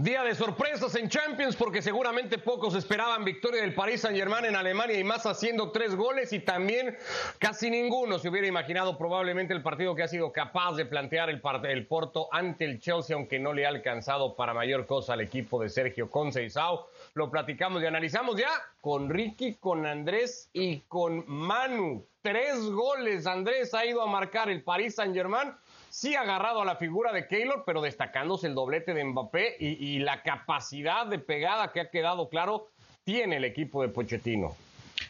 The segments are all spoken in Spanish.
Día de sorpresas en Champions porque seguramente pocos esperaban victoria del Paris Saint-Germain en Alemania y más haciendo tres goles y también casi ninguno se hubiera imaginado probablemente el partido que ha sido capaz de plantear el, el Porto ante el Chelsea aunque no le ha alcanzado para mayor cosa al equipo de Sergio Conceição. Lo platicamos y analizamos ya con Ricky, con Andrés y con Manu. Tres goles Andrés ha ido a marcar el Paris Saint-Germain sí agarrado a la figura de Keylor, pero destacándose el doblete de Mbappé y, la capacidad de pegada que ha quedado claro tiene el equipo de Pochettino.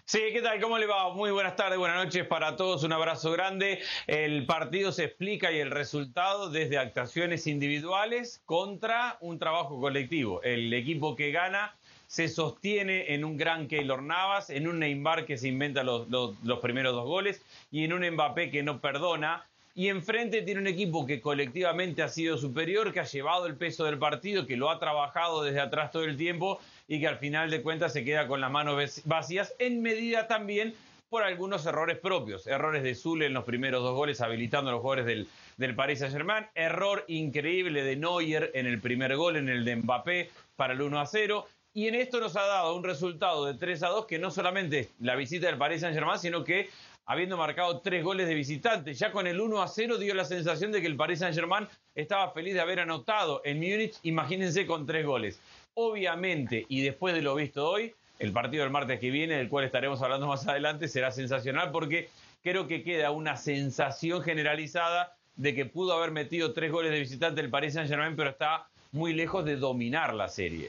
Sí, ¿qué tal? ¿Cómo le va? Muy buenas tardes, buenas noches para todos, un abrazo grande. El partido se explica y el resultado desde actuaciones individuales contra un trabajo colectivo. El equipo que gana se sostiene en un gran Keylor Navas, en un Neymar que se inventa los, los primeros dos goles y en un Mbappé que no perdona y enfrente tiene un equipo que colectivamente ha sido superior, que ha llevado el peso del partido, que lo ha trabajado desde atrás todo el tiempo y que al final de cuentas se queda con las manos vacías, en medida también por algunos errores propios. Errores de Zule en los primeros dos goles, habilitando a los jugadores del, del Paris Saint-Germain. Error increíble de Neuer en el primer gol, en el de Mbappé, para el 1 a 0. Y en esto nos ha dado un resultado de 3 a 2 que no solamente la visita del Paris Saint-Germain, sino que habiendo marcado tres goles de visitante. Ya con el 1 a 0 dio la sensación de que el Paris Saint-Germain estaba feliz de haber anotado en Múnich, imagínense con tres goles. Obviamente, y después de lo visto hoy, el partido del martes que viene, del cual estaremos hablando más adelante, será sensacional porque creo que queda una sensación generalizada de que pudo haber metido tres goles de visitante el Paris Saint-Germain, pero está muy lejos de dominar la serie.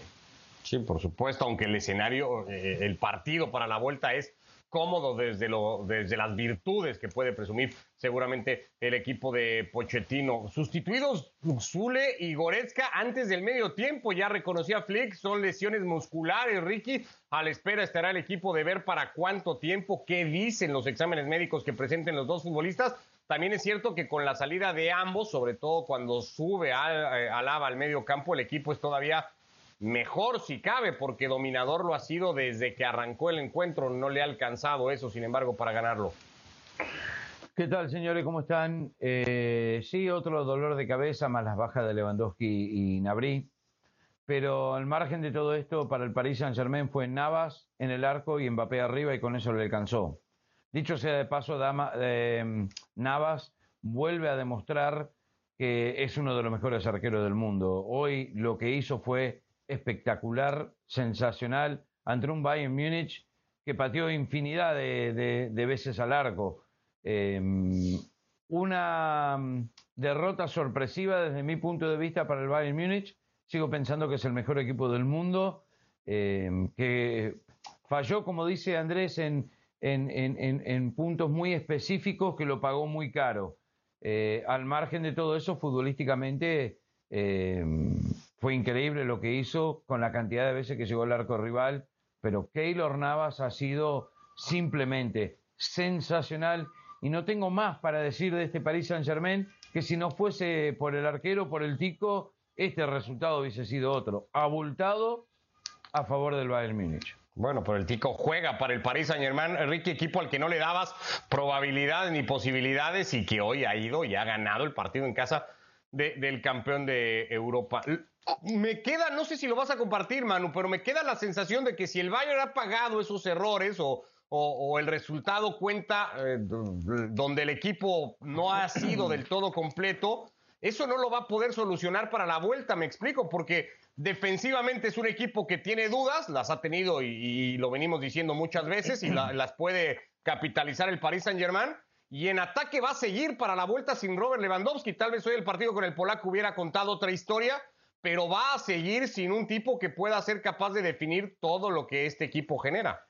Sí, por supuesto, aunque el escenario, eh, el partido para la vuelta es cómodo desde, lo, desde las virtudes que puede presumir seguramente el equipo de Pochettino. Sustituidos Zule y Goretzka antes del medio tiempo, ya reconocía Flick, son lesiones musculares, Ricky. A la espera estará el equipo de ver para cuánto tiempo, qué dicen los exámenes médicos que presenten los dos futbolistas. También es cierto que con la salida de ambos, sobre todo cuando sube al, eh, Alaba al medio campo, el equipo es todavía mejor si cabe, porque dominador lo ha sido desde que arrancó el encuentro, no le ha alcanzado eso, sin embargo, para ganarlo. ¿Qué tal, señores? ¿Cómo están? Eh, sí, otro dolor de cabeza, más las bajas de Lewandowski y Nabri. Pero al margen de todo esto, para el Paris Saint-Germain fue Navas en el arco y Mbappé arriba y con eso le alcanzó. Dicho sea de paso, eh, Navas vuelve a demostrar que es uno de los mejores arqueros del mundo. Hoy lo que hizo fue espectacular, sensacional, ante un Bayern Múnich que pateó infinidad de, veces al arco. Em, una mm, derrota sorpresiva desde mi punto de vista para el Bayern Múnich. Sigo pensando que es el mejor equipo del mundo, em, que falló, como dice Andrés, en, en, puntos muy específicos que lo pagó muy caro. Eh, al margen de todo eso, futbolísticamente em, fue increíble lo que hizo con la cantidad de veces que llegó al arco rival, pero Keylor Navas ha sido simplemente sensacional y no tengo más para decir de este Paris Saint-Germain que si no fuese por el arquero, por el tico, este resultado hubiese sido otro, abultado a favor del Bayern Múnich. Bueno, pero el Tico juega para el Paris Saint Germain, Enrique, equipo al que no le dabas probabilidades ni posibilidades y que hoy ha ido y ha ganado el partido en casa del campeón de Europa. Me queda, no sé si lo vas a compartir, Manu, pero me queda la sensación de que si el Bayern ha pagado esos errores o, el resultado cuenta eh, donde el equipo no ha sido del todo completo, eso no lo va a poder solucionar para la vuelta, me explico, porque defensivamente es un equipo que tiene dudas, las ha tenido y, lo venimos diciendo muchas veces y las puede capitalizar el Paris Saint Germain y en ataque va a seguir para la vuelta sin Robert Lewandowski. Tal vez hoy el partido con el polaco hubiera contado otra historia, pero va a seguir sin un tipo que pueda ser capaz de definir todo lo que este equipo genera.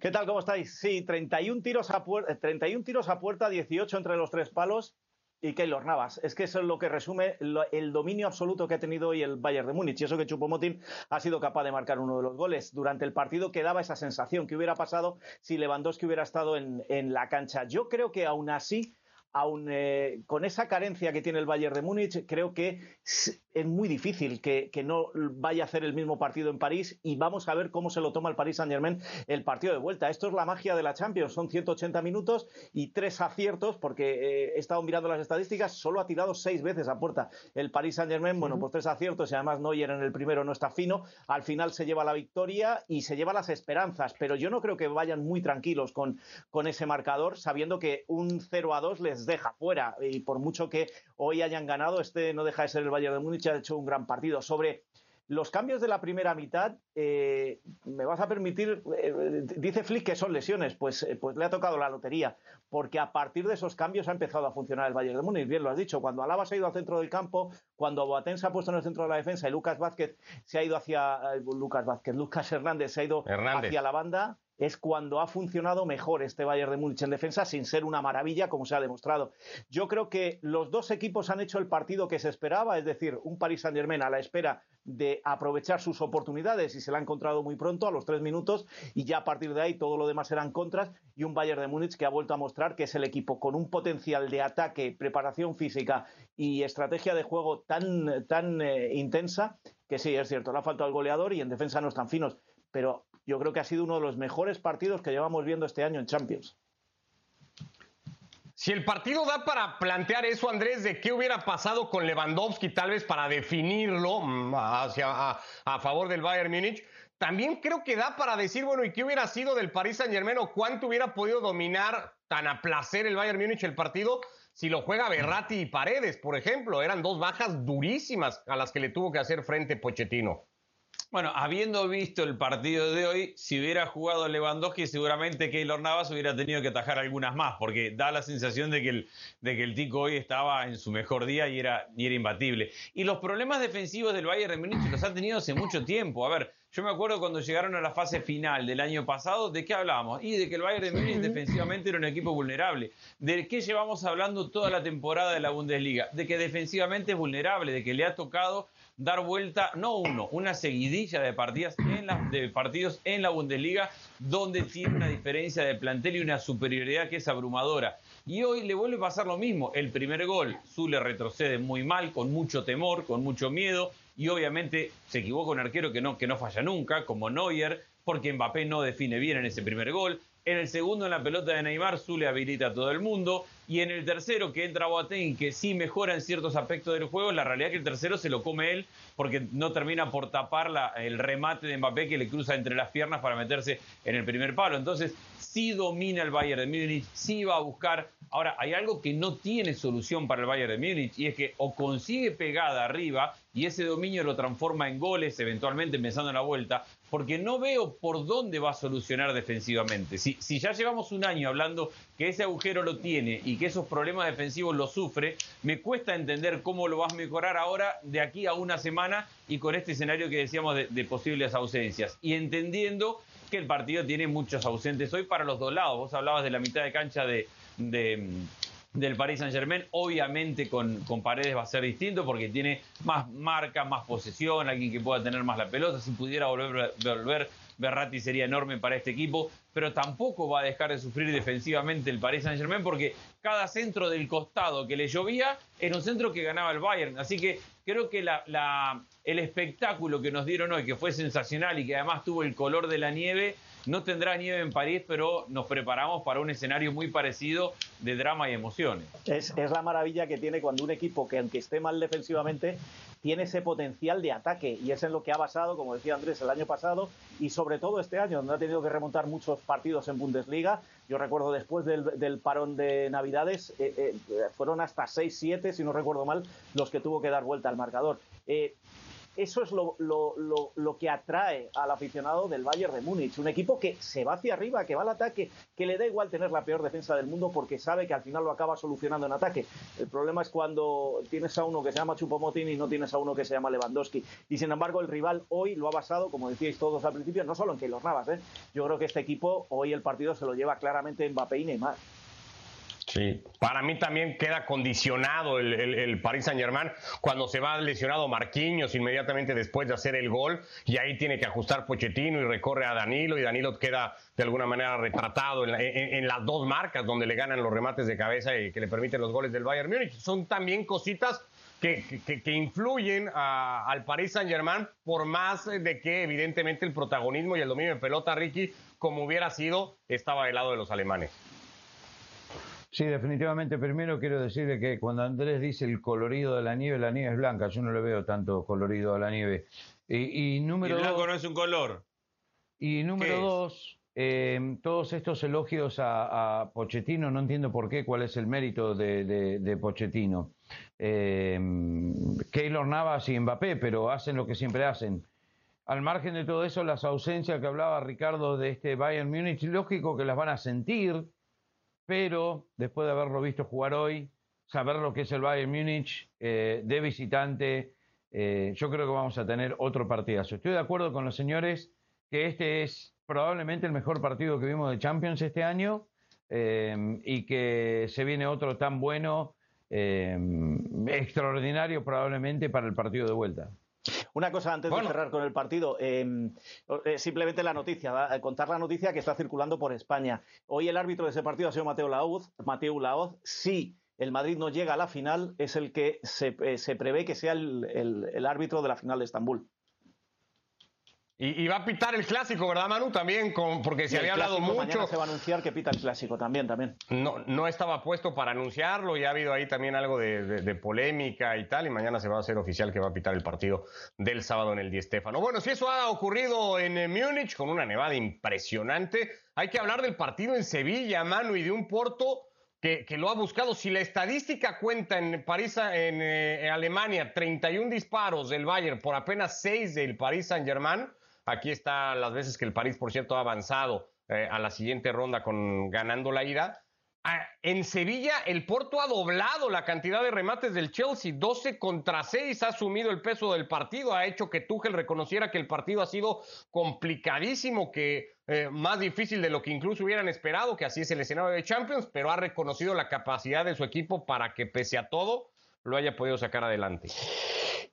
¿Qué tal? ¿Cómo estáis? Sí, 31 tiros a, 31 tiros a puerta, 18 entre los tres palos y Keylor Navas. Es que eso es lo que resume el dominio absoluto que ha tenido hoy el Bayern de Múnich. Y eso que Chupomotin ha sido capaz de marcar uno de los goles. Durante el partido quedaba esa sensación que hubiera pasado si Lewandowski hubiera estado en, en la cancha. Yo creo que aún así aun eh, con esa carencia que tiene el Bayern de Múnich, creo que es muy difícil que, no vaya a hacer el mismo partido en París y vamos a ver cómo se lo toma el Paris Saint Germain el partido de vuelta. Esto es la magia de la Champions, son 180 minutos y tres aciertos, porque eh, he estado mirando las estadísticas, solo ha tirado seis veces a puerta el Paris Saint Germain, bueno, pues tres aciertos y además Neuer en el primero no está fino, al final se lleva la victoria y se lleva las esperanzas, pero yo no creo que vayan muy tranquilos con, con ese marcador, sabiendo que un 0 a 2 les deja fuera. Y por mucho que hoy hayan ganado, este no deja de ser el Bayern de Múnich, ha hecho un gran partido. Sobre los cambios de la primera mitad, eh, me vas a permitir, eh, dice Flick que son lesiones, pues, eh, pues le ha tocado la lotería, porque a partir de esos cambios ha empezado a funcionar el Bayern de Múnich, bien lo has dicho, cuando Alaba se ha ido al centro del campo, cuando Boateng se ha puesto en el centro de la defensa y Lucas Vázquez se ha ido hacia, Lucas Vázquez, Lucas Hernández se ha ido hacia la banda, es cuando ha funcionado mejor este Bayern de Múnich en defensa, sin ser una maravilla, como se ha demostrado. Yo creo que los dos equipos han hecho el partido que se esperaba, es decir, un Paris Saint-Germain a la espera de aprovechar sus oportunidades y se la ha encontrado muy pronto, a los tres minutos, y ya a partir de ahí todo lo demás eran contras, y un Bayern de Múnich que ha vuelto a mostrar que es el equipo con un potencial de ataque, preparación física y estrategia de juego tan, tan eh, intensa que sí, es cierto, le ha faltado el goleador y en defensa no están finos, pero yo creo que ha sido uno de los mejores partidos que llevamos viendo este año en Champions. Si el partido da para plantear eso, Andrés, de qué hubiera pasado con Lewandowski, tal vez para definirlo mm, hacia, a, favor del Bayern Múnich, también creo que da para decir, bueno, ¿y qué hubiera sido del Paris Saint Germain o cuánto hubiera podido dominar tan a placer el Bayern Múnich el partido si lo juega Berratti y Paredes, por ejemplo? Eran dos bajas durísimas a las que le tuvo que hacer frente Pochettino. Bueno, habiendo visto el partido de hoy, si hubiera jugado Lewandowski, seguramente Keylor Navas hubiera tenido que atajar algunas más, porque da la sensación de que el, de que el Tico hoy estaba en su mejor día y era, y era imbatible. Y los problemas defensivos del Bayern de Múnich los ha tenido hace mucho tiempo. A ver, yo me acuerdo cuando llegaron a la fase final del año pasado, ¿de qué hablábamos? Y de que el Bayern de Múnich defensivamente era un equipo vulnerable. ¿De qué llevamos hablando toda la temporada de la Bundesliga? De que defensivamente es vulnerable, de que le ha tocado dar vuelta, no uno, una seguidilla de, partidas en de partidos en la Bundesliga, donde tiene una diferencia de plantel y una superioridad que es abrumadora. Y hoy le vuelve a pasar lo mismo. El primer gol, Zule retrocede muy mal, con mucho temor, con mucho miedo, y obviamente se equivoca un arquero que no, que no falla nunca, como Neuer, porque Mbappé no define bien en ese primer gol. En el segundo, en la pelota de Neymar, Zule habilita a todo el mundo. Y en el tercero, que entra Boateng, que sí mejora en ciertos aspectos del juego, la realidad es que el tercero se lo come él porque no termina por tapar el remate de Mbappé que le cruza entre las piernas para meterse en el primer palo. Entonces, sí domina el Bayern de Múnich, sí va a buscar. Ahora, hay algo que no tiene solución para el Bayern de Múnich y es que o consigue pegada arriba y ese dominio lo transforma en goles, eventualmente empezando la vuelta, porque no veo por dónde va a solucionar defensivamente. Si, ya llevamos un año hablando que ese agujero lo tiene y que esos problemas defensivos lo sufre, me cuesta entender cómo lo vas a mejorar ahora de aquí a una semana y con este escenario que decíamos de posibles ausencias. Y entendiendo que el partido tiene muchos ausentes hoy para los dos lados. Vos hablabas de la mitad de cancha de, del Paris Saint Germain. Obviamente con, con, Paredes va a ser distinto porque tiene más marca, más posesión, alguien que pueda tener más la pelota. Si pudiera volver, volver Berratti sería enorme para este equipo, pero tampoco va a dejar de sufrir defensivamente el Paris Saint Germain porque cada centro del costado que le llovía era un centro que ganaba el Bayern. Así que creo que la, el espectáculo que nos dieron hoy, que fue sensacional y que además tuvo el color de la nieve, no tendrá nieve en París, pero nos preparamos para un escenario muy parecido de drama y emociones. Es, la maravilla que tiene cuando un equipo que aunque esté mal defensivamente, tiene ese potencial de ataque y es en lo que ha basado, como decía Andrés, el año pasado y sobre todo este año, donde ha tenido que remontar muchos partidos en Bundesliga. Yo recuerdo después del, parón de Navidades, eh, eh, fueron hasta 6-7, si no recuerdo mal, los que tuvo que dar vuelta al marcador. Eh, eso es lo, lo, que atrae al aficionado del Bayern de Múnich. Un equipo que se va hacia arriba, que va al ataque, que le da igual tener la peor defensa del mundo porque sabe que al final lo acaba solucionando en ataque. El problema es cuando tienes a uno que se llama Chupomotin y no tienes a uno que se llama Lewandowski. Y sin embargo, el rival hoy lo ha basado, como decíais todos al principio, no solo en Keylor Navas. ¿eh? Yo creo que este equipo hoy el partido se lo lleva claramente Mbappé y Neymar. Sí, para mí también queda condicionado el, el, Paris Saint Germain cuando se va lesionado Marquinhos inmediatamente después de hacer el gol y ahí tiene que ajustar Pochettino y recorre a Danilo y Danilo queda de alguna manera retratado en, las dos marcas donde le ganan los remates de cabeza y que le permiten los goles del Bayern Múnich. Son también cositas que, influyen al Paris Saint Germain por más de que evidentemente el protagonismo y el dominio de pelota, Ricky, como hubiera sido, estaba del lado de los alemanes. Sí, definitivamente. Primero quiero decirle que cuando Andrés dice el colorido de la nieve, la nieve es blanca. Yo no le veo tanto colorido a la nieve. Y, número el blanco no es un color. Y número dos, eh, todos estos elogios a, Pochettino, no entiendo por qué, cuál es el mérito de, Pochettino. Eh, Keylor Navas y Mbappé, pero hacen lo que siempre hacen. Al margen de todo eso, las ausencias que hablaba Ricardo de este Bayern Múnich, lógico que las van a sentir pero después de haberlo visto jugar hoy, saber lo que es el Bayern Múnich eh, de visitante, eh, yo creo que vamos a tener otro partidazo. Estoy de acuerdo con los señores que este es probablemente el mejor partido que vimos de Champions este año eh, y que se viene otro tan bueno, extraordinario probablemente para el partido de vuelta. Una cosa antes de cerrar con el partido, em, eh, simplemente la noticia, contar la noticia que está circulando por España. Hoy el árbitro de ese partido ha sido Mateo Laoz. Mateo Laoz, sí el Madrid no llega a la final, es el que se, eh, prevé que sea el, árbitro de la final de Estambul. Y, va a pitar el clásico, ¿verdad, Manu? También, porque se había hablado mucho. Mañana se va a anunciar que pita el clásico también, también. No, no estaba puesto para anunciarlo y ha habido ahí también algo de, polémica y tal. Y mañana se va a hacer oficial que va a pitar el partido del sábado en el Di Stéfano. Bueno, si eso ha ocurrido en eh, Múnich con una nevada impresionante, hay que hablar del partido en Sevilla, Manu, y de un Porto que, lo ha buscado. Si la estadística cuenta en París, en, eh, Alemania, 31 disparos del Bayern por apenas 6 del Paris Saint-Germain Aquí están las veces que el París, por cierto, ha avanzado eh, a la siguiente ronda con ganando la ida. Ah, en Sevilla, el Porto ha doblado la cantidad de remates del Chelsea, 12 contra 6, ha asumido el peso del partido, ha hecho que Tuchel reconociera que el partido ha sido complicadísimo, que eh, más difícil de lo que incluso hubieran esperado, que así es el escenario de Champions, pero ha reconocido la capacidad de su equipo para que pese a todo lo haya podido sacar adelante.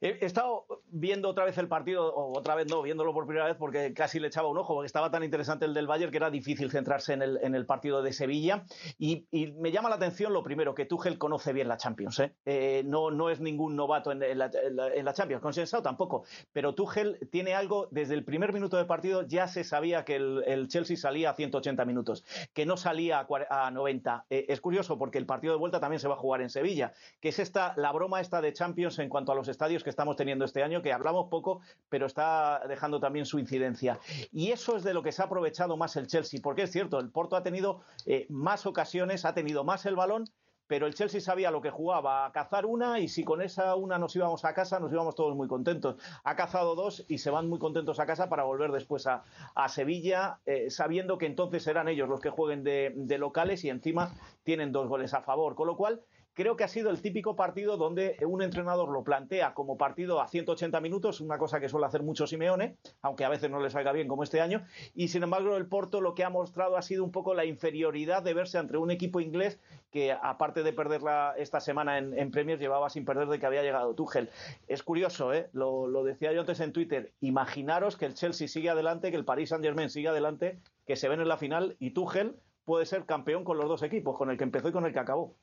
He, estado viendo otra vez el partido, o otra vez no, viéndolo por primera vez porque casi le echaba un ojo, porque estaba tan interesante el del Bayern que era difícil centrarse en el, en el partido de Sevilla. Y, me llama la atención lo primero, que Tuchel conoce bien la Champions. ¿eh? Eh, no, no es ningún novato en, la, en la, Champions, consensado tampoco. Pero Tuchel tiene algo, desde el primer minuto de partido ya se sabía que el, Chelsea salía a 180 minutos, que no salía a, 90. Eh, es curioso porque el partido de vuelta también se va a jugar en Sevilla, que es esta, la broma esta de Champions en cuanto a los estadios que estamos teniendo este año, que hablamos poco, pero está dejando también su incidencia. Y eso es de lo que se ha aprovechado más el Chelsea, porque es cierto, el Porto ha tenido eh, más ocasiones, ha tenido más el balón, pero el Chelsea sabía lo que jugaba, a cazar una y si con esa una nos íbamos a casa, nos íbamos todos muy contentos. Ha cazado dos y se van muy contentos a casa para volver después a, Sevilla, eh, sabiendo que entonces serán ellos los que jueguen de, de, locales y encima tienen dos goles a favor. Con lo cual, creo que ha sido el típico partido donde un entrenador lo plantea como partido a 180 minutos, una cosa que suele hacer mucho Simeone, aunque a veces no le salga bien como este año, y sin embargo el Porto lo que ha mostrado ha sido un poco la inferioridad de verse entre un equipo inglés que aparte de perderla esta semana en, Premier llevaba sin perder de que había llegado Tuchel. Es curioso, ¿eh? lo, lo decía yo antes en Twitter, imaginaros que el Chelsea sigue adelante, que el Paris Saint Germain sigue adelante, que se ven en la final y Tuchel puede ser campeón con los dos equipos, con el que empezó y con el que acabó.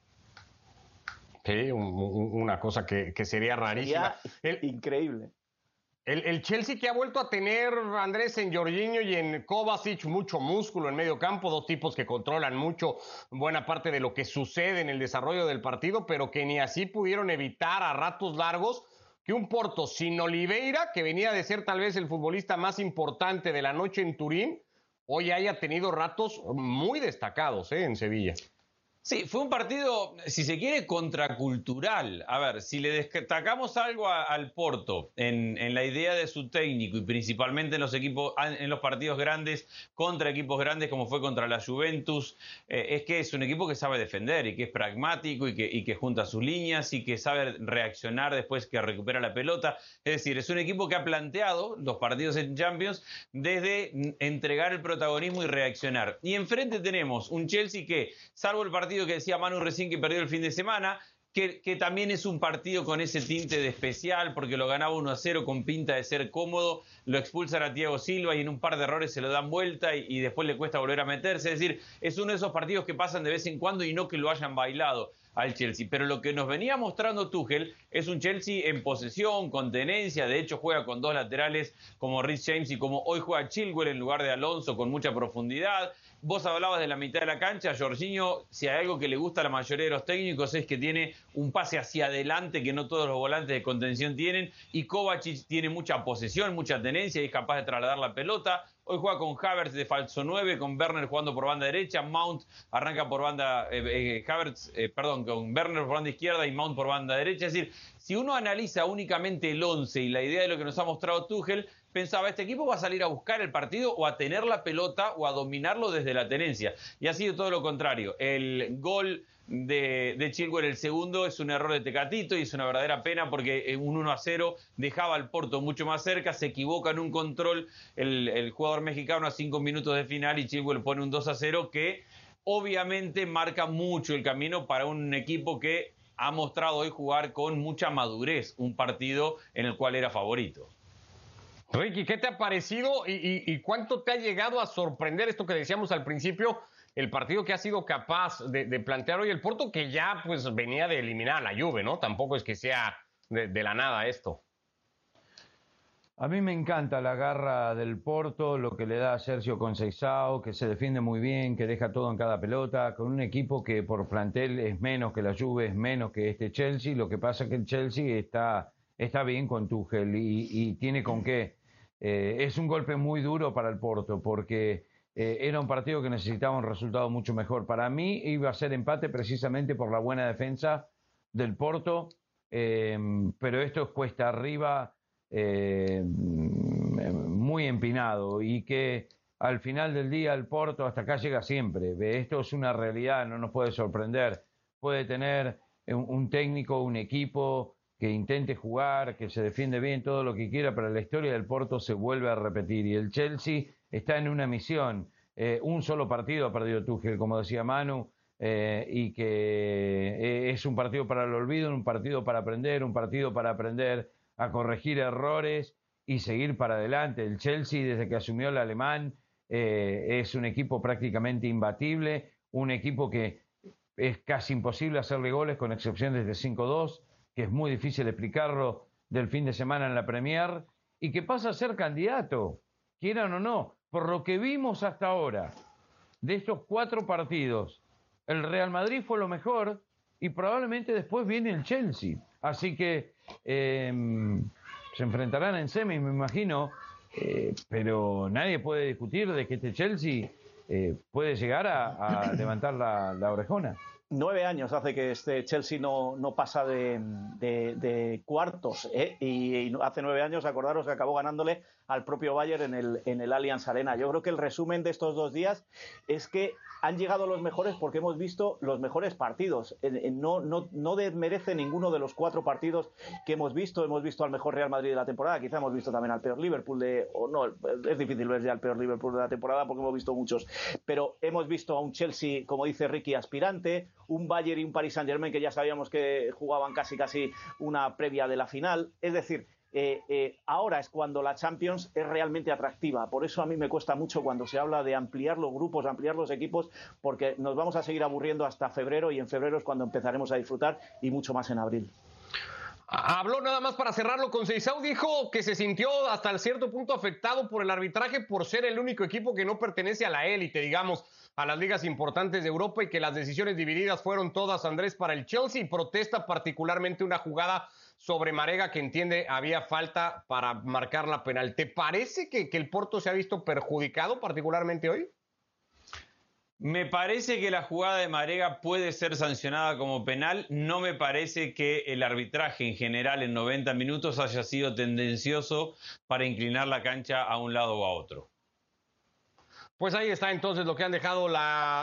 Sí, una cosa que, sería rarísima. increíble. El, Chelsea que ha vuelto a tener, Andrés, en Jorginho y en Kovacic mucho músculo en medio campo, dos tipos que controlan mucho buena parte de lo que sucede en el desarrollo del partido, pero que ni así pudieron evitar a ratos largos que un Porto sin Oliveira, que venía de ser tal vez el futbolista más importante de la noche en Turín, hoy haya tenido ratos muy destacados ¿eh? en Sevilla. Sí, fue un partido, si se quiere, contracultural. A ver, si le destacamos algo al Porto en, la idea de su técnico y principalmente en los equipos, en los partidos grandes contra equipos grandes como fue contra la Juventus, eh, es que es un equipo que sabe defender y que es pragmático y que, y que junta sus líneas y que sabe reaccionar después que recupera la pelota. Es decir, es un equipo que ha planteado los partidos en Champions desde entregar el protagonismo y reaccionar. Y enfrente tenemos un Chelsea que, salvo el partido partido que decía Manu recién que perdió el fin de semana, que, también es un partido con ese tinte de especial, porque lo ganaba 1 a 0 con pinta de ser cómodo, lo expulsan a Thiago Silva y en un par de errores se lo dan vuelta y, después le cuesta volver a meterse. Es decir, es uno de esos partidos que pasan de vez en cuando y no que lo hayan bailado al Chelsea. Pero lo que nos venía mostrando Tuchel es un Chelsea en posesión, con tenencia. De hecho, juega con dos laterales como Rhys James y como hoy juega Chilwell en lugar de Alonso con mucha profundidad. Vos hablabas de la mitad de la cancha, Jorginho, si hay algo que le gusta a la mayoría de los técnicos es que tiene un pase hacia adelante que no todos los volantes de contención tienen y Kovacic tiene mucha posesión, mucha tenencia y es capaz de trasladar la pelota. Hoy juega con Havertz de falso 9, con Werner jugando por banda derecha, Mount arranca por banda, eh, eh, Havertz, eh, perdón, con Werner por banda izquierda y Mount por banda derecha. Es decir, si uno analiza únicamente el 11 y la idea de lo que nos ha mostrado Tuchel, pensaba, este equipo va a salir a buscar el partido o a tener la pelota o a dominarlo desde la tenencia. Y ha sido todo lo contrario. El gol de, Chilwell, el segundo, es un error de Tecatito y es una verdadera pena porque un 1 a 0 dejaba al Porto mucho más cerca, se equivoca en un control el, el jugador mexicano a cinco minutos de final y Chilwell pone un 2 a 0 que obviamente marca mucho el camino para un equipo que ha mostrado hoy jugar con mucha madurez un partido en el cual era favorito. Ricky, ¿qué te ha parecido y, cuánto te ha llegado a sorprender esto que decíamos al principio? El partido que ha sido capaz de, plantear hoy el Porto, que ya pues venía de eliminar la Juve, ¿no? Tampoco es que sea de, la nada esto. A mí me encanta la garra del Porto, lo que le da a Sergio Conceição, que se defiende muy bien, que deja todo en cada pelota, con un equipo que por plantel es menos que la Juve, es menos que este Chelsea. Lo que pasa es que el Chelsea está, está bien con Tuchel y, y tiene con qué. Eh, es un golpe muy duro para el Porto porque eh, era un partido que necesitaba un resultado mucho mejor. Para mí iba a ser empate precisamente por la buena defensa del Porto, eh, pero esto es cuesta arriba eh, muy empinado y que al final del día el Porto hasta acá llega siempre. Esto es una realidad, no nos puede sorprender. Puede tener un técnico, un equipo que intente jugar, que se defiende bien, todo lo que quiera, pero la historia del Porto se vuelve a repetir y el Chelsea está en una misión. Eh, un solo partido ha perdido Tuchel, como decía Manu, eh, y que eh, es un partido para el olvido, un partido para aprender, un partido para aprender a corregir errores y seguir para adelante. El Chelsea, desde que asumió el alemán, es un equipo prácticamente imbatible, un equipo que es casi imposible hacerle goles con excepción desde 5-2, que es muy difícil explicarlo del fin de semana en la Premier, y que pasa a ser candidato, quieran o no, por lo que vimos hasta ahora. De estos cuatro partidos, el Real Madrid fue lo mejor y probablemente después viene el Chelsea. Así que eh, se enfrentarán en semis, me imagino, eh, pero nadie puede discutir de que este Chelsea eh, puede llegar a, levantar la, orejona. Nueve años hace que este Chelsea no, no pasa de, de, cuartos, ¿eh? y, y, hace nueve años, acordaros que acabó ganándole al propio Bayern en el, en el Allianz Arena. Yo creo que el resumen de estos dos días es que han llegado los mejores porque hemos visto los mejores partidos. No, no, no desmerece ninguno de los cuatro partidos que hemos visto. Hemos visto al mejor Real Madrid de la temporada, quizá hemos visto también al peor Liverpool de. O no, es difícil ver ya al peor Liverpool de la temporada porque hemos visto muchos. Pero hemos visto a un Chelsea, como dice Ricky, aspirante, un Bayern y un Paris Saint-Germain que ya sabíamos que jugaban casi casi una previa de la final. Es decir, eh, eh, ahora es cuando la Champions es realmente atractiva. Por eso a mí me cuesta mucho cuando se habla de ampliar los grupos, ampliar los equipos, porque nos vamos a seguir aburriendo hasta febrero y en febrero es cuando empezaremos a disfrutar y mucho más en abril. Habló nada más para cerrarlo con Seisau, dijo que se sintió hasta cierto punto afectado por el arbitraje por ser el único equipo que no pertenece a la élite, digamos, a las ligas importantes de Europa y que las decisiones divididas fueron todas, Andrés, para el Chelsea y protesta particularmente una jugada sobre Marega que entiende había falta para marcar la penal. ¿Te parece que, que el Porto se ha visto perjudicado particularmente hoy? Me parece que la jugada de Marega puede ser sancionada como penal. No me parece que el arbitraje en general en 90 minutos haya sido tendencioso para inclinar la cancha a un lado o a otro. Pues ahí está entonces lo que han dejado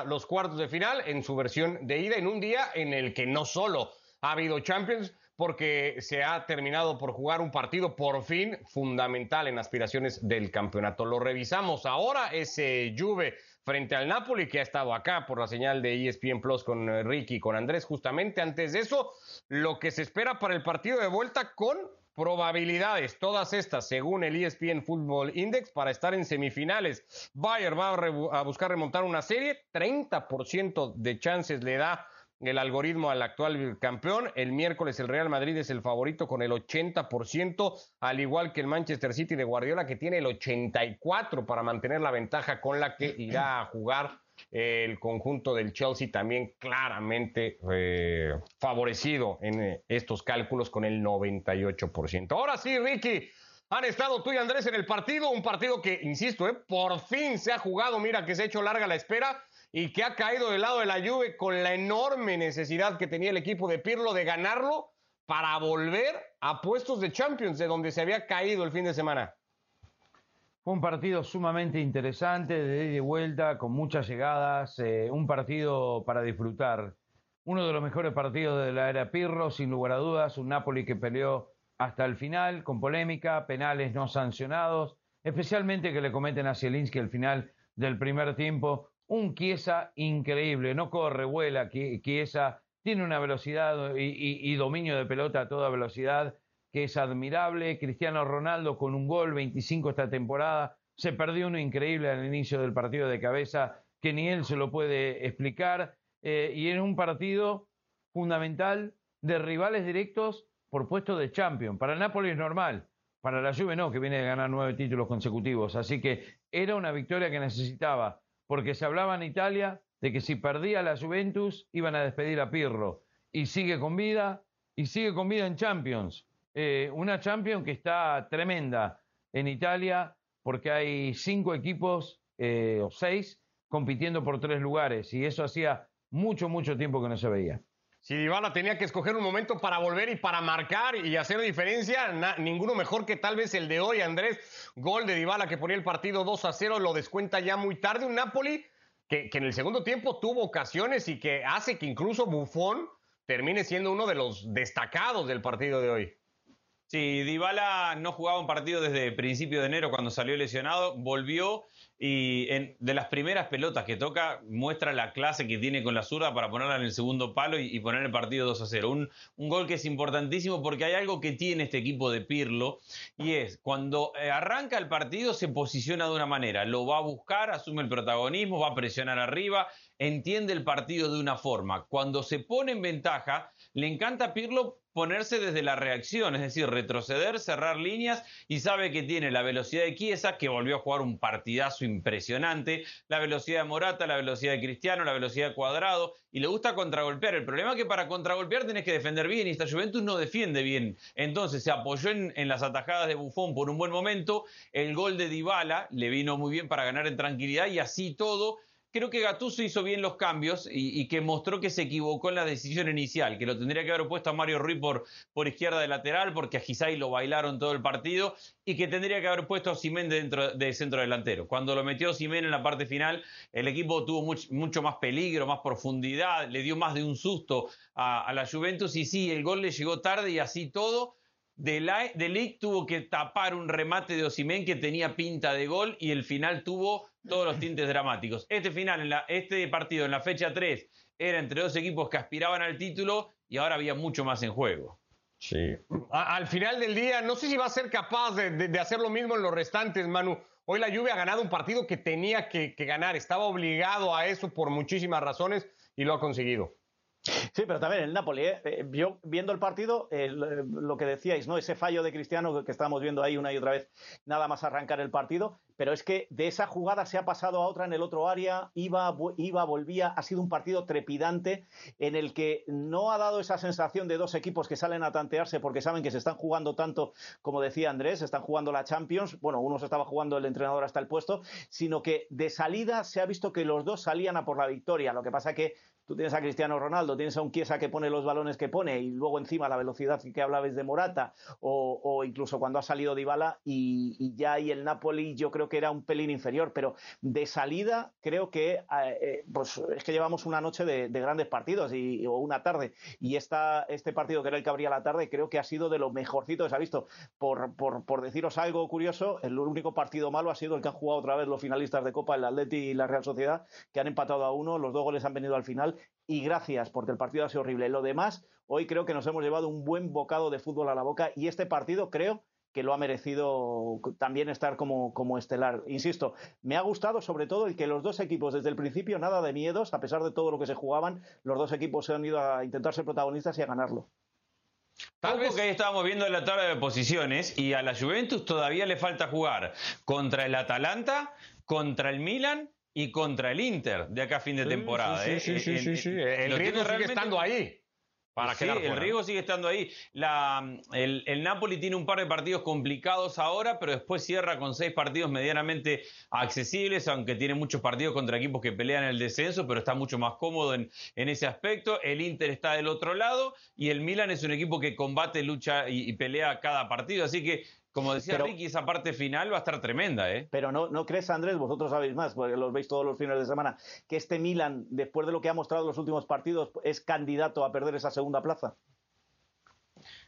los cuartos de final en su versión de ida en un día en el que no solo ha habido Champions, porque se ha terminado por jugar un partido por fin fundamental en aspiraciones del campeonato. Lo revisamos ahora, ese Juve frente al Napoli, que ha estado acá por la señal de ESPN Plus con eh, Ricky y con Andrés. Justamente antes de eso, lo que se espera para el partido de vuelta con probabilidades, todas estas según el ESPN Football Index, para estar en semifinales. Bayern va a, a buscar remontar una serie, 30% de chances le da el algoritmo al actual campeón. El miércoles el Real Madrid es el favorito con el 80%, al igual que el Manchester City de Guardiola que tiene el 84% para mantener la ventaja con la que irá a jugar el conjunto del Chelsea también claramente eh, favorecido en eh, estos cálculos con el 98%. Ahora sí, Ricky, han estado tú y Andrés en el partido, un partido que, insisto, eh, por fin se ha jugado, mira que se ha hecho larga la espera y que ha caído del lado de la Juve con la enorme necesidad que tenía el equipo de Pirlo de ganarlo para volver a puestos de Champions, de donde se había caído el fin de semana. Fue un partido sumamente interesante, de ida y vuelta, con muchas llegadas, eh, un partido para disfrutar. Uno de los mejores partidos de la era Pirlo, sin lugar a dudas, un Napoli que peleó hasta el final, con polémica, penales no sancionados, especialmente que le cometen a Zielinski al final del primer tiempo, un Chiesa increíble, no corre, vuela, Chiesa tiene una velocidad y, dominio de pelota a toda velocidad que es admirable. Cristiano Ronaldo con un gol, 25 esta temporada, se perdió uno increíble al inicio del partido de cabeza que ni él se lo puede explicar. Eh, y en un partido fundamental de rivales directos por puesto de champion. Para Napoli es normal, para la Juve no, que viene de ganar nueve títulos consecutivos. Así que era una victoria que necesitaba porque se hablaba en Italia de que si perdía la Juventus iban a despedir a Pirro. Y sigue con vida, y sigue con vida en Champions. Eh, una Champions que está tremenda en Italia porque hay cinco equipos eh, o seis compitiendo por tres lugares y eso hacía mucho, mucho tiempo que no se veía. Si Dybala tenía que escoger un momento para volver y para marcar y hacer diferencia, ninguno mejor que tal vez el de hoy, Andrés. Gol de Dybala que ponía el partido 2 a 0, lo descuenta ya muy tarde. Un Napoli que, que en el segundo tiempo tuvo ocasiones y que hace que incluso Buffon termine siendo uno de los destacados del partido de hoy. Sí, Dybala no jugaba un partido desde principio de enero cuando salió lesionado, volvió y de las primeras pelotas que toca muestra la clase que tiene con la zurda para ponerla en el segundo palo y, poner el partido 2 a 0. Un, un, gol que es importantísimo porque hay algo que tiene este equipo de Pirlo y es cuando eh, arranca el partido se posiciona de una manera, lo va a buscar, asume el protagonismo, va a presionar arriba, entiende el partido de una forma. Cuando se pone en ventaja, le encanta Pirlo ponerse desde la reacción, es decir, retroceder, cerrar líneas y sabe que tiene la velocidad de Chiesa, que volvió a jugar un partidazo impresionante, la velocidad de Morata, la velocidad de Cristiano, la velocidad de Cuadrado y le gusta contragolpear. El problema es que para contragolpear tenés que defender bien y esta Juventus no defiende bien. Entonces se apoyó en, las atajadas de Buffon por un buen momento, el gol de Dybala le vino muy bien para ganar en tranquilidad y así todo creo que Gattuso hizo bien los cambios y, que mostró que se equivocó en la decisión inicial, que lo tendría que haber puesto a Mario Ruiz por, por izquierda de lateral, porque a Gisai lo bailaron todo el partido, y que tendría que haber puesto a Simén dentro de centro delantero. Cuando lo metió Simén en la parte final, el equipo tuvo mucho más peligro, más profundidad, le dio más de un susto a, a la Juventus, y sí, el gol le llegó tarde y así todo de, Ligt tuvo que tapar un remate de Osimén que tenía pinta de gol y el final tuvo todos los tintes dramáticos. Este final, en la, este partido en la fecha 3 era entre dos equipos que aspiraban al título y ahora había mucho más en juego. Sí. al final del día, no sé si va a ser capaz de, hacer lo mismo en los restantes, Manu. Hoy la Juve ha ganado un partido que tenía que ganar, estaba obligado a eso por muchísimas razones y lo ha conseguido. Sí, pero también el Napoli, ¿eh? eh yo viendo el partido, eh, lo que decíais, ¿no? Ese fallo de Cristiano que estamos viendo ahí una y otra vez, nada más arrancar el partido, pero es que de esa jugada se ha pasado a otra en el otro área, iba, iba, volvía, ha sido un partido trepidante en el que no ha dado esa sensación de dos equipos que salen a tantearse porque saben que se están jugando tanto, como decía Andrés, están jugando la Champions, bueno, uno se estaba jugando el entrenador hasta el puesto, sino que de salida se ha visto que los dos salían a por la victoria, lo que pasa que tú tienes a Cristiano Ronaldo, tienes a un Chiesa que pone los balones que pone y luego encima la velocidad que hablabais de Morata o, incluso cuando ha salido Dybala y, y ya ahí el Napoli yo creo que era un pelín inferior, pero de salida creo que eh, eh, pues es que llevamos una noche de, grandes partidos y, o una tarde y esta, este partido que era el que abría la tarde creo que ha sido de lo mejorcito que se ha visto. Por, por, por deciros algo curioso, el único partido malo ha sido el que han jugado otra vez los finalistas de Copa, el Atleti y la Real Sociedad, que han empatado a uno, los dos goles han venido al final y gracias porque el partido ha sido horrible. Lo demás, hoy creo que nos hemos llevado un buen bocado de fútbol a la boca y este partido creo que lo ha merecido también estar como, como estelar. Insisto, me ha gustado sobre todo el que los dos equipos desde el principio nada de miedos, a pesar de todo lo que se jugaban, los dos equipos se han ido a intentar ser protagonistas y a ganarlo. Tal vez que ahí estábamos viendo la tabla de posiciones y a la Juventus todavía le falta jugar contra el Atalanta, contra el Milan y contra el Inter de acá a fin de temporada. Sí, sí, sí, sí, sí, El riesgo sigue estando ahí. Para sí, el riesgo sigue estando ahí. el, el, Napoli tiene un par de partidos complicados ahora, pero después cierra con seis partidos medianamente accesibles, aunque tiene muchos partidos contra equipos que pelean el descenso, pero está mucho más cómodo en, en ese aspecto. El Inter está del otro lado y el Milan es un equipo que combate, lucha y, y pelea cada partido. Así que como decía Ricky, esa parte final va a estar tremenda, ¿eh? Pero no, no crees, Andrés, vosotros sabéis más, porque los veis todos los fines de semana, que este Milan, después de lo que ha mostrado en los últimos partidos, es candidato a perder esa segunda plaza.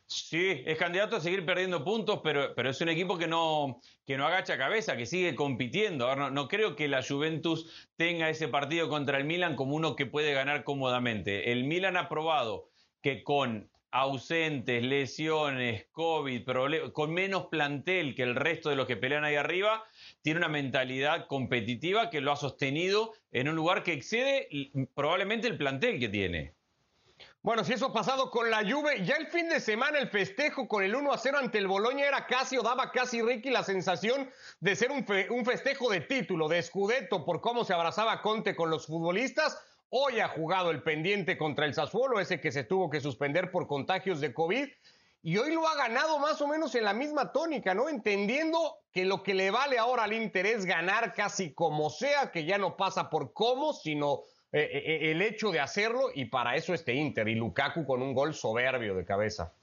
Sí, es candidato a seguir perdiendo puntos, pero, pero es un equipo que no, que no agacha cabeza, que sigue compitiendo. no, no, creo que la Juventus tenga ese partido contra el Milan como uno que puede ganar cómodamente. El Milan ha probado que con ausentes, lesiones, COVID, con menos plantel que el resto de los que pelean ahí arriba, tiene una mentalidad competitiva que lo ha sostenido en un lugar que excede probablemente el plantel que tiene. Bueno, si eso ha pasado con la Juve, ya el fin de semana el festejo con el 1 a 0 ante el Boloña era casi o daba casi Ricky la sensación de ser un, un festejo de título, de escudeto, por cómo se abrazaba Conte con los futbolistas. Hoy ha jugado el pendiente contra el Sassuolo, ese que se tuvo que suspender por contagios de COVID. Y hoy lo ha ganado más o menos en la misma tónica, ¿no? Entendiendo que lo que le vale ahora al Inter es ganar casi como sea, que ya no pasa por cómo, sino eh, eh, eh, el hecho de hacerlo. Y para eso este Inter. Y Lukaku con un gol soberbio de cabeza.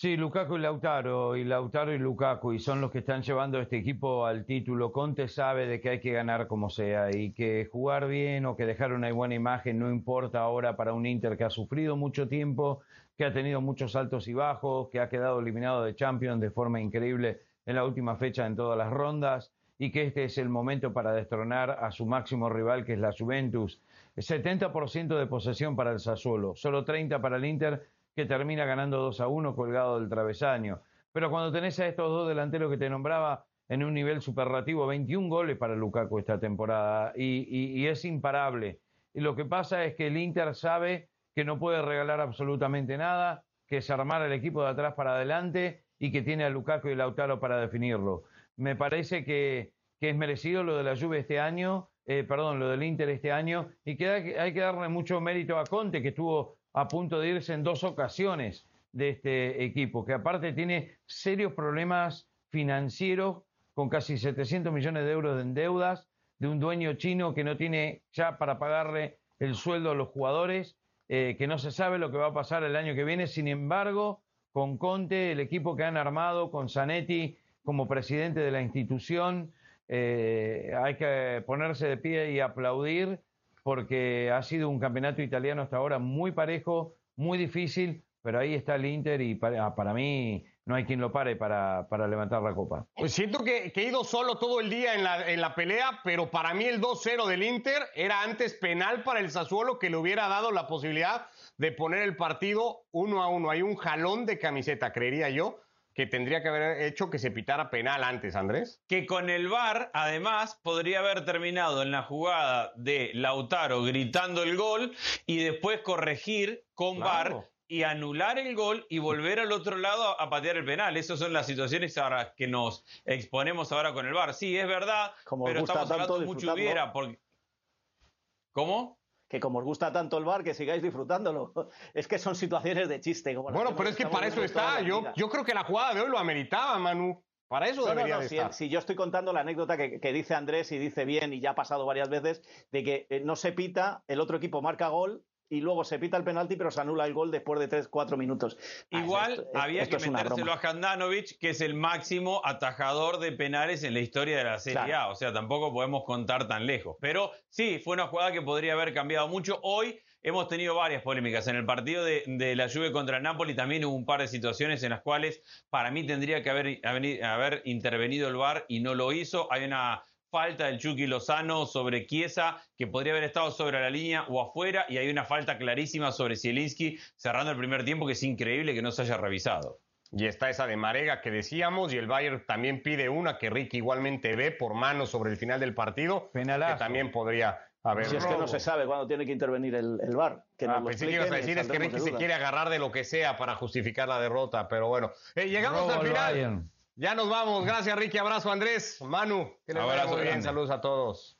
Sí, Lukaku y Lautaro, y Lautaro y Lukaku, y son los que están llevando este equipo al título. Conte sabe de que hay que ganar como sea, y que jugar bien o que dejar una buena imagen no importa ahora para un Inter que ha sufrido mucho tiempo, que ha tenido muchos altos y bajos, que ha quedado eliminado de Champions de forma increíble en la última fecha en todas las rondas, y que este es el momento para destronar a su máximo rival, que es la Juventus. 70% de posesión para el Sassuolo, solo 30% para el Inter, que termina ganando 2 a 1 colgado del travesaño. Pero cuando tenés a estos dos delanteros que te nombraba en un nivel superlativo, 21 goles para Lukaku esta temporada y, es imparable. Y lo que pasa es que el Inter sabe que no puede regalar absolutamente nada, que es armar el equipo de atrás para adelante y que tiene a Lukaku y Lautaro para definirlo. Me parece que, es merecido lo de la Juve este año, eh, perdón, lo del Inter este año, y que hay que darle mucho mérito a Conte, que estuvo a punto de irse en dos ocasiones de este equipo, que aparte tiene serios problemas financieros con casi 700 millones de euros en deudas, de un dueño chino que no tiene ya para pagarle el sueldo a los jugadores, eh, que no se sabe lo que va a pasar el año que viene. Sin embargo, con Conte, el equipo que han armado, con Zanetti como presidente de la institución, eh, hay que ponerse de pie y aplaudir porque ha sido un campeonato italiano hasta ahora muy parejo, muy difícil, pero ahí está el Inter y para, mí no hay quien lo pare para, para levantar la copa. Pues siento que, he ido solo todo el día en la, en la pelea, pero para mí el 2-0 del Inter era antes penal para el Sassuolo que le hubiera dado la posibilidad de poner el partido uno a uno. Hay un jalón de camiseta, creería yo, que tendría que haber hecho que se pitara penal antes, Andrés. Que con el VAR, además, podría haber terminado en la jugada de Lautaro gritando el gol y después corregir con VAR y anular el gol y volver al otro lado a, patear el penal. Esas son las situaciones ahora que nos exponemos ahora con el VAR. Sí, es verdad, pero estamos hablando mucho hubiera porque... ¿Cómo? Que como os gusta tanto el bar, que sigáis disfrutándolo. Es que son situaciones de chiste. bueno, pero es que para eso está. Yo, yo creo que la jugada de hoy lo ameritaba, Manu. Para eso No, no, debería no, de si, estar. si yo estoy contando la anécdota que, que dice Andrés y dice bien y ya ha pasado varias veces, de que eh, no se pita, el otro equipo marca gol y luego se pita el penalti, pero se anula el gol después de 3-4 minutos. Ah, Igual esto- había esto que metérselo a Handanovic, que es el máximo atajador de penales en la historia de la Serie Claro. A. O sea, tampoco podemos contar tan lejos. Pero sí, fue una jugada que podría haber cambiado mucho. Hoy hemos tenido varias polémicas. En el partido de, de la Juve contra el Napoli también hubo un par de situaciones en las cuales para mí tendría que haber, haber, haber intervenido el VAR y no lo hizo. Hay una falta del Chucky Lozano sobre Chiesa, que podría haber estado sobre la línea o afuera, y hay una falta clarísima sobre Zielinski cerrando el primer tiempo, que es increíble que no se haya revisado. Y está esa de Marega que decíamos, y el Bayern también pide una que Ricky igualmente ve por mano sobre el final del partido, Penalazo. que también podría haber. Si es que no se sabe cuándo tiene que intervenir el, el VAR. Que Ah, lo pensé que ibas a decir es que Ricky de se quiere agarrar de lo que sea para justificar la derrota, pero bueno. Eh, llegamos Robo al al final. Ya nos vamos. Gracias, Ricky. Abrazo, Andrés. Manu, que les vaya Abrazo muy bien. grande. Saludos a todos.